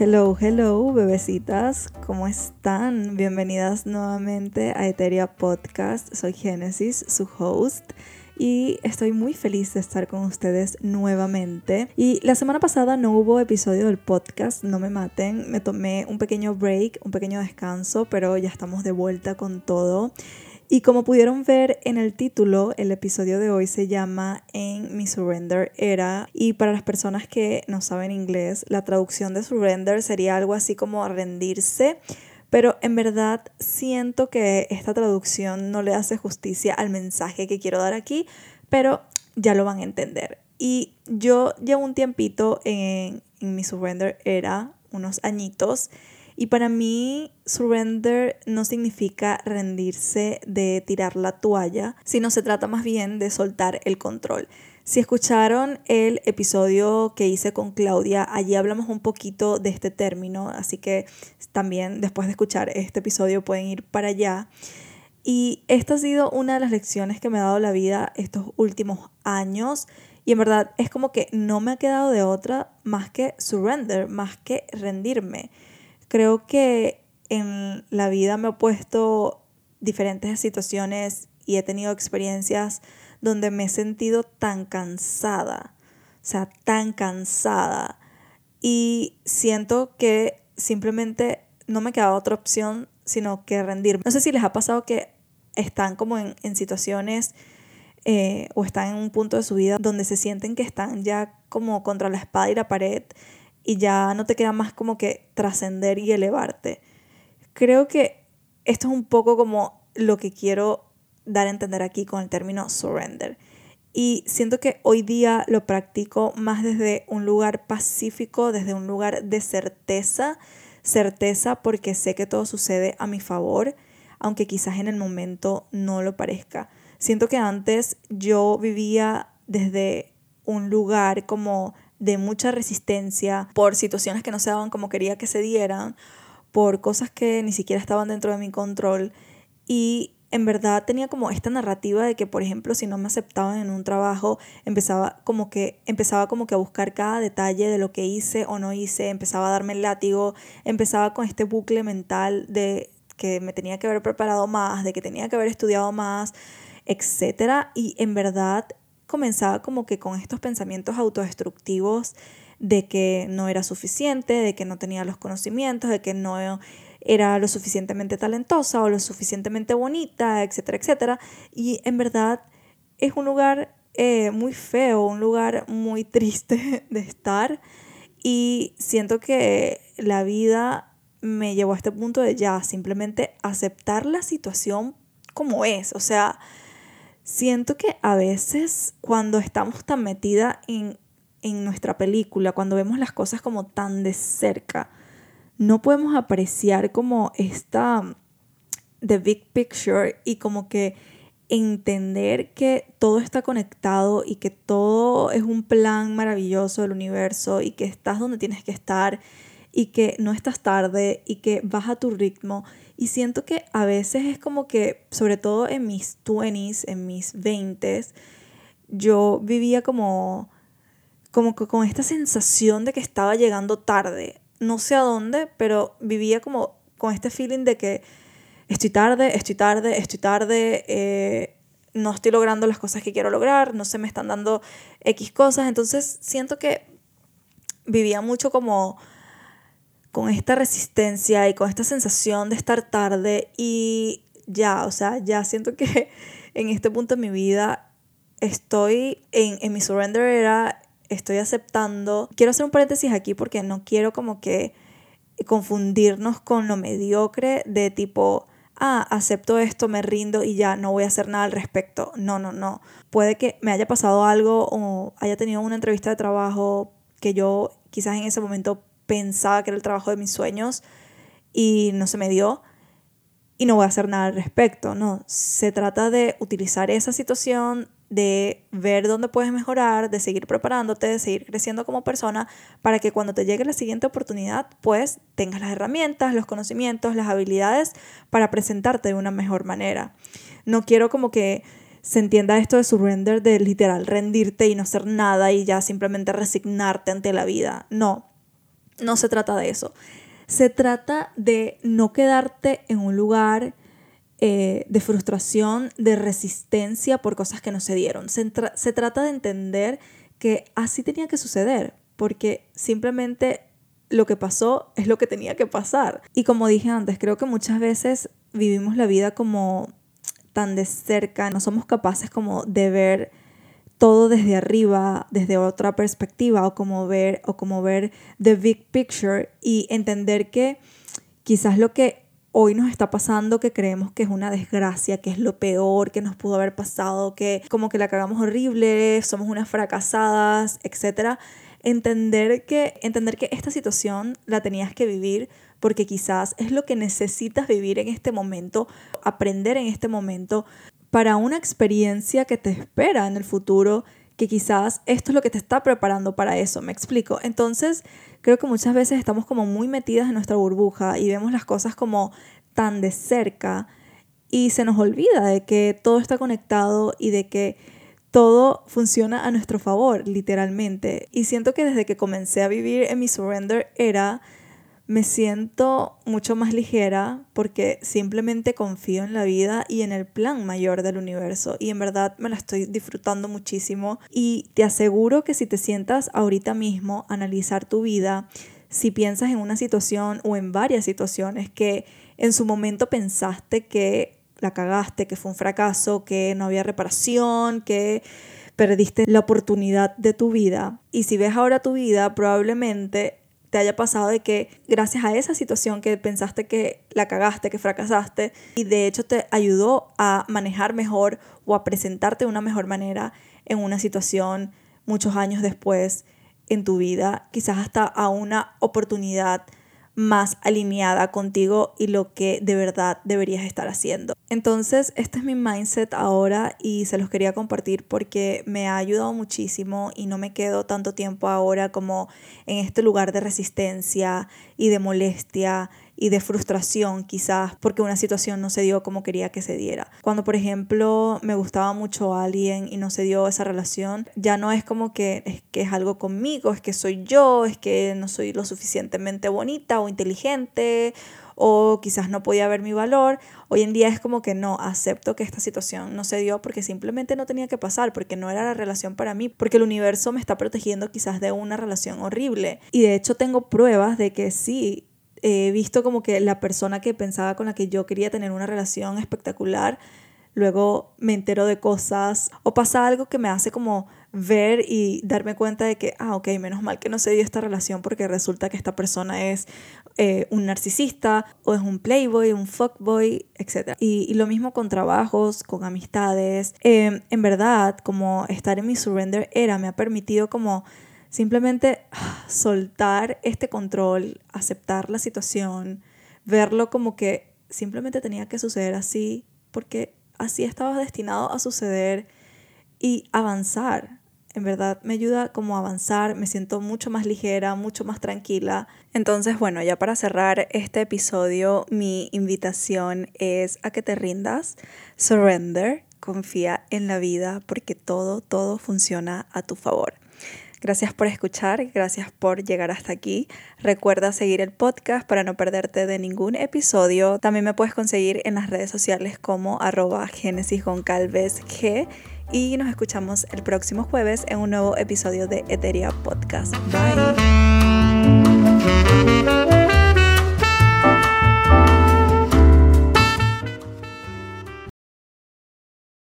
Hello, hello, bebecitas, ¿cómo están? Bienvenidas nuevamente a Eteria Podcast. Soy Genesis, su host. Y estoy muy feliz de estar con ustedes nuevamente. Y la semana pasada no hubo episodio del podcast, no me maten. Me tomé un pequeño break, un pequeño descanso, pero ya estamos de vuelta con todo. Y como pudieron ver en el título, el episodio de hoy se llama En mi surrender era. Y para las personas que no saben inglés, la traducción de surrender sería algo así como rendirse. Pero en verdad siento que esta traducción no le hace justicia al mensaje que quiero dar aquí, pero ya lo van a entender. Y yo llevo un tiempito en, en mi surrender era, unos añitos, y para mí, surrender no significa rendirse de tirar la toalla, sino se trata más bien de soltar el control. Si escucharon el episodio que hice con Claudia, allí hablamos un poquito de este término, así que también después de escuchar este episodio pueden ir para allá. Y esta ha sido una de las lecciones que me ha dado la vida estos últimos años. Y en verdad es como que no me ha quedado de otra más que surrender, más que rendirme. Creo que en la vida me he puesto diferentes situaciones y he tenido experiencias donde me he sentido tan cansada, o sea, tan cansada. Y siento que simplemente no me queda otra opción sino que rendirme. No sé si les ha pasado que están como en, situaciones eh, o están en un punto de su vida donde se sienten que están ya como contra la espada y la pared y ya no te queda más como que trascender y elevarte. Creo que esto es un poco como lo que quiero dar a entender aquí con el término surrender. Y siento que hoy día lo practico más desde un lugar pacífico, desde un lugar de certeza, certeza porque sé que todo sucede a mi favor, aunque quizás en el momento no lo parezca. Siento que antes yo vivía desde un lugar como de mucha resistencia por situaciones que no se daban como quería que se dieran, por cosas que ni siquiera estaban dentro de mi control. Y en verdad tenía como esta narrativa de que por ejemplo si no me aceptaban en un trabajo empezaba como que empezaba como que a buscar cada detalle de lo que hice o no hice empezaba a darme el látigo empezaba con este bucle mental de que me tenía que haber preparado más de que tenía que haber estudiado más etcétera. Y en verdad comenzaba como que con estos pensamientos autodestructivos de que no era suficiente, de que no tenía los conocimientos, de que no era lo suficientemente talentosa o lo suficientemente bonita, etcétera, etcétera. Y en verdad es un lugar eh, muy feo, un lugar muy triste de estar. Y siento que la vida me llevó a este punto de ya simplemente aceptar la situación como es. O sea, Siento que a veces cuando estamos tan metida en, en nuestra película, cuando vemos las cosas como tan de cerca, no podemos apreciar como esta the big picture y como que entender que todo está conectado y que todo es un plan maravilloso del universo y que estás donde tienes que estar y que no estás tarde y que vas a tu ritmo. Y siento que a veces es como que, sobre todo en mis 20s, en mis 20s, yo vivía como, como con esta sensación de que estaba llegando tarde. No sé a dónde, pero vivía como con este feeling de que estoy tarde, estoy tarde, estoy tarde, eh, no estoy logrando las cosas que quiero lograr, no se me están dando X cosas. Entonces siento que vivía mucho como con esta resistencia y con esta sensación de estar tarde y ya, o sea, ya siento que en este punto de mi vida estoy en, en mi surrender era, estoy aceptando. Quiero hacer un paréntesis aquí porque no quiero como que confundirnos con lo mediocre de tipo, ah, acepto esto, me rindo y ya no voy a hacer nada al respecto. No, no, no. Puede que me haya pasado algo o haya tenido una entrevista de trabajo que yo quizás en ese momento pensaba que era el trabajo de mis sueños y no se me dio y no voy a hacer nada al respecto, no, se trata de utilizar esa situación, de ver dónde puedes mejorar, de seguir preparándote, de seguir creciendo como persona para que cuando te llegue la siguiente oportunidad, pues tengas las herramientas, los conocimientos, las habilidades para presentarte de una mejor manera. No quiero como que se entienda esto de surrender, de literal rendirte y no hacer nada y ya simplemente resignarte ante la vida. No, no se trata de eso. Se trata de no quedarte en un lugar eh, de frustración, de resistencia por cosas que no se dieron. Se, se trata de entender que así tenía que suceder, porque simplemente lo que pasó es lo que tenía que pasar. Y como dije antes, creo que muchas veces vivimos la vida como tan de cerca, no somos capaces como de ver todo desde arriba, desde otra perspectiva o como ver o como ver the big picture y entender que quizás lo que hoy nos está pasando que creemos que es una desgracia, que es lo peor que nos pudo haber pasado, que como que la cagamos horrible, somos unas fracasadas, etc. Entender que, entender que esta situación la tenías que vivir porque quizás es lo que necesitas vivir en este momento, aprender en este momento para una experiencia que te espera en el futuro que quizás esto es lo que te está preparando para eso, me explico. Entonces, creo que muchas veces estamos como muy metidas en nuestra burbuja y vemos las cosas como tan de cerca y se nos olvida de que todo está conectado y de que todo funciona a nuestro favor, literalmente. Y siento que desde que comencé a vivir en mi surrender era me siento mucho más ligera porque simplemente confío en la vida y en el plan mayor del universo y en verdad me la estoy disfrutando muchísimo y te aseguro que si te sientas ahorita mismo analizar tu vida, si piensas en una situación o en varias situaciones que en su momento pensaste que la cagaste, que fue un fracaso, que no había reparación, que perdiste la oportunidad de tu vida. Y si ves ahora tu vida, probablemente te haya pasado de que gracias a esa situación que pensaste que la cagaste, que fracasaste, y de hecho te ayudó a manejar mejor o a presentarte de una mejor manera en una situación muchos años después en tu vida, quizás hasta a una oportunidad más alineada contigo y lo que de verdad deberías estar haciendo. Entonces, este es mi mindset ahora y se los quería compartir porque me ha ayudado muchísimo y no me quedo tanto tiempo ahora como en este lugar de resistencia y de molestia y de frustración quizás porque una situación no se dio como quería que se diera. Cuando por ejemplo me gustaba mucho alguien y no se dio esa relación, ya no es como que es que es algo conmigo, es que soy yo, es que no soy lo suficientemente bonita o inteligente o quizás no podía ver mi valor. Hoy en día es como que no, acepto que esta situación no se dio porque simplemente no tenía que pasar, porque no era la relación para mí, porque el universo me está protegiendo quizás de una relación horrible. Y de hecho tengo pruebas de que sí, he visto como que la persona que pensaba con la que yo quería tener una relación espectacular, luego me entero de cosas o pasa algo que me hace como ver y darme cuenta de que, ah, ok, menos mal que no se dio esta relación porque resulta que esta persona es eh, un narcisista o es un playboy, un fuckboy, etc. Y, lo mismo con trabajos, con amistades. Em, en verdad, como estar en mi surrender era, me ha permitido como Simplemente ah, soltar este control, aceptar la situación, verlo como que simplemente tenía que suceder así, porque así estaba destinado a suceder y avanzar. En verdad me ayuda como avanzar, me siento mucho más ligera, mucho más tranquila. Entonces, bueno, ya para cerrar este episodio, mi invitación es a que te rindas, surrender, confía en la vida porque todo, todo funciona a tu favor. Gracias por escuchar, gracias por llegar hasta aquí. Recuerda seguir el podcast para no perderte de ningún episodio. También me puedes conseguir en las redes sociales como arroba genesisgoncalvesg y nos escuchamos el próximo jueves en un nuevo episodio de Eteria Podcast. Bye.